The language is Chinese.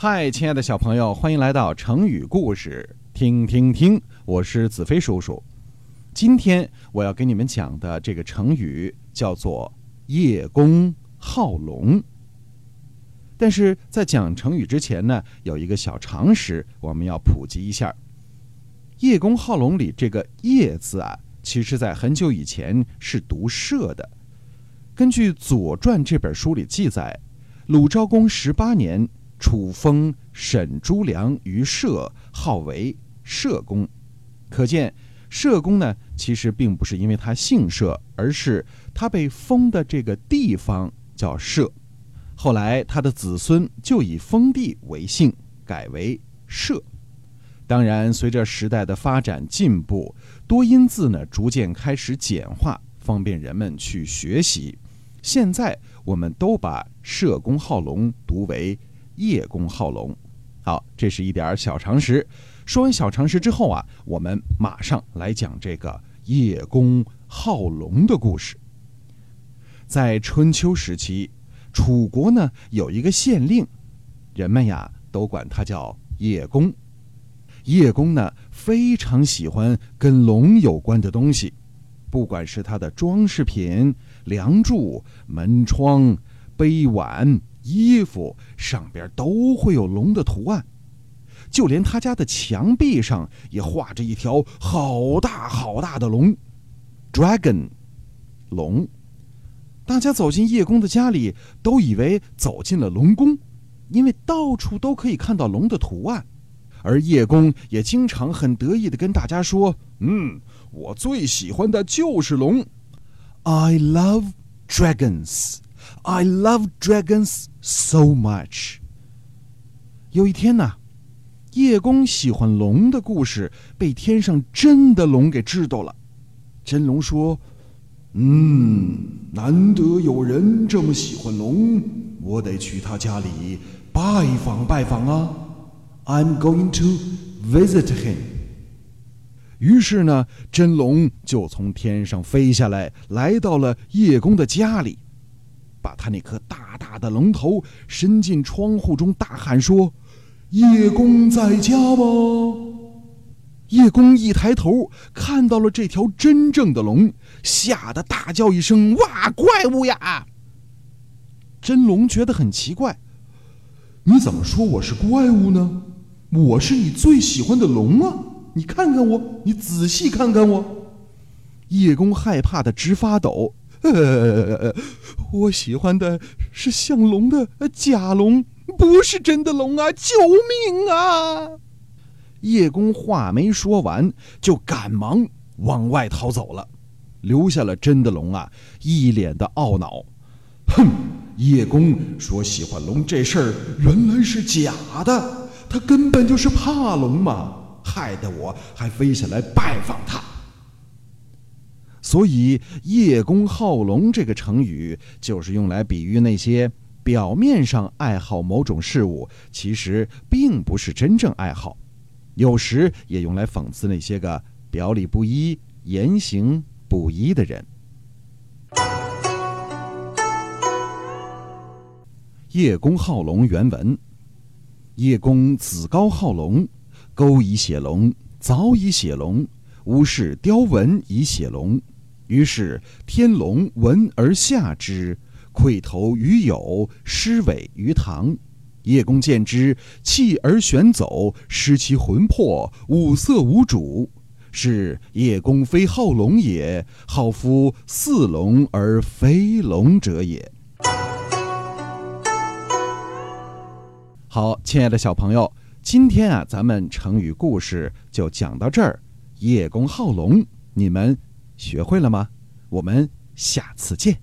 嗨，亲爱的小朋友，欢迎来到成语故事，听听听，我是子飞叔叔。今天我要给你们讲的这个成语叫做“叶公好龙”。但是在讲成语之前呢，有一个小常识，我们要普及一下。“叶公好龙”里这个“叶”字啊，其实在很久以前是读“射”的。根据《左传》这本书里记载，鲁昭公十八年，楚封沈朱良于社，号为社公。可见，社公呢，其实并不是因为他姓社，而是他被封的这个地方叫社。后来，他的子孙就以封地为姓，改为社。当然，随着时代的发展进步，多音字呢逐渐开始简化，方便人们去学习。现在我们都把“社公好龙”读为“叶公好龙”。好，这是一点小常识。说完小常识之后啊，我们马上来讲这个叶公好龙的故事。在春秋时期，楚国呢有一个县令，人们呀都管他叫叶公。叶公呢非常喜欢跟龙有关的东西。不管是他的装饰品、梁柱、门窗、杯碗、衣服上边都会有龙的图案，就连他家的墙壁上也画着一条好大好大的龙，dragon，龙。大家走进叶公的家里，都以为走进了龙宫，因为到处都可以看到龙的图案，而叶公也经常很得意地跟大家说：“嗯。”我最喜欢的就是龙，I love dragons. I love dragons so much. 有一天呢，叶公喜欢龙的故事被天上真的龙给知道了。真龙说：“嗯，难得有人这么喜欢龙，我得去他家里拜访拜访啊。I'm going to visit him.” 于是呢，真龙就从天上飞下来，来到了叶公的家里，把他那颗大大的龙头伸进窗户中，大喊说：“叶公在家吗？”叶公一抬头，看到了这条真正的龙，吓得大叫一声：“哇，怪物呀！”真龙觉得很奇怪：“你怎么说我是怪物呢？我是你最喜欢的龙啊！”你看看我，你仔细看看我。叶公害怕的直发抖。呃，我喜欢的是像龙的假龙，不是真的龙啊！救命啊！叶公话没说完，就赶忙往外逃走了，留下了真的龙啊，一脸的懊恼。哼，叶公说喜欢龙这事儿原来是假的，他根本就是怕龙嘛。害得我还飞下来拜访他，所以“叶公好龙”这个成语就是用来比喻那些表面上爱好某种事物，其实并不是真正爱好；有时也用来讽刺那些个表里不一、言行不一的人。“叶公好龙”原文：“叶公子高好龙。”钩以写龙，凿以写龙，无事雕文以写龙。于是天龙闻而下之，喟头于友，狮尾于堂。叶公见之，弃而旋走，失其魂魄，五色无主。是叶公非好龙也，好夫似龙而非龙者也。好，亲爱的小朋友。今天啊，咱们成语故事就讲到这儿。叶公好龙，你们学会了吗？我们下次见。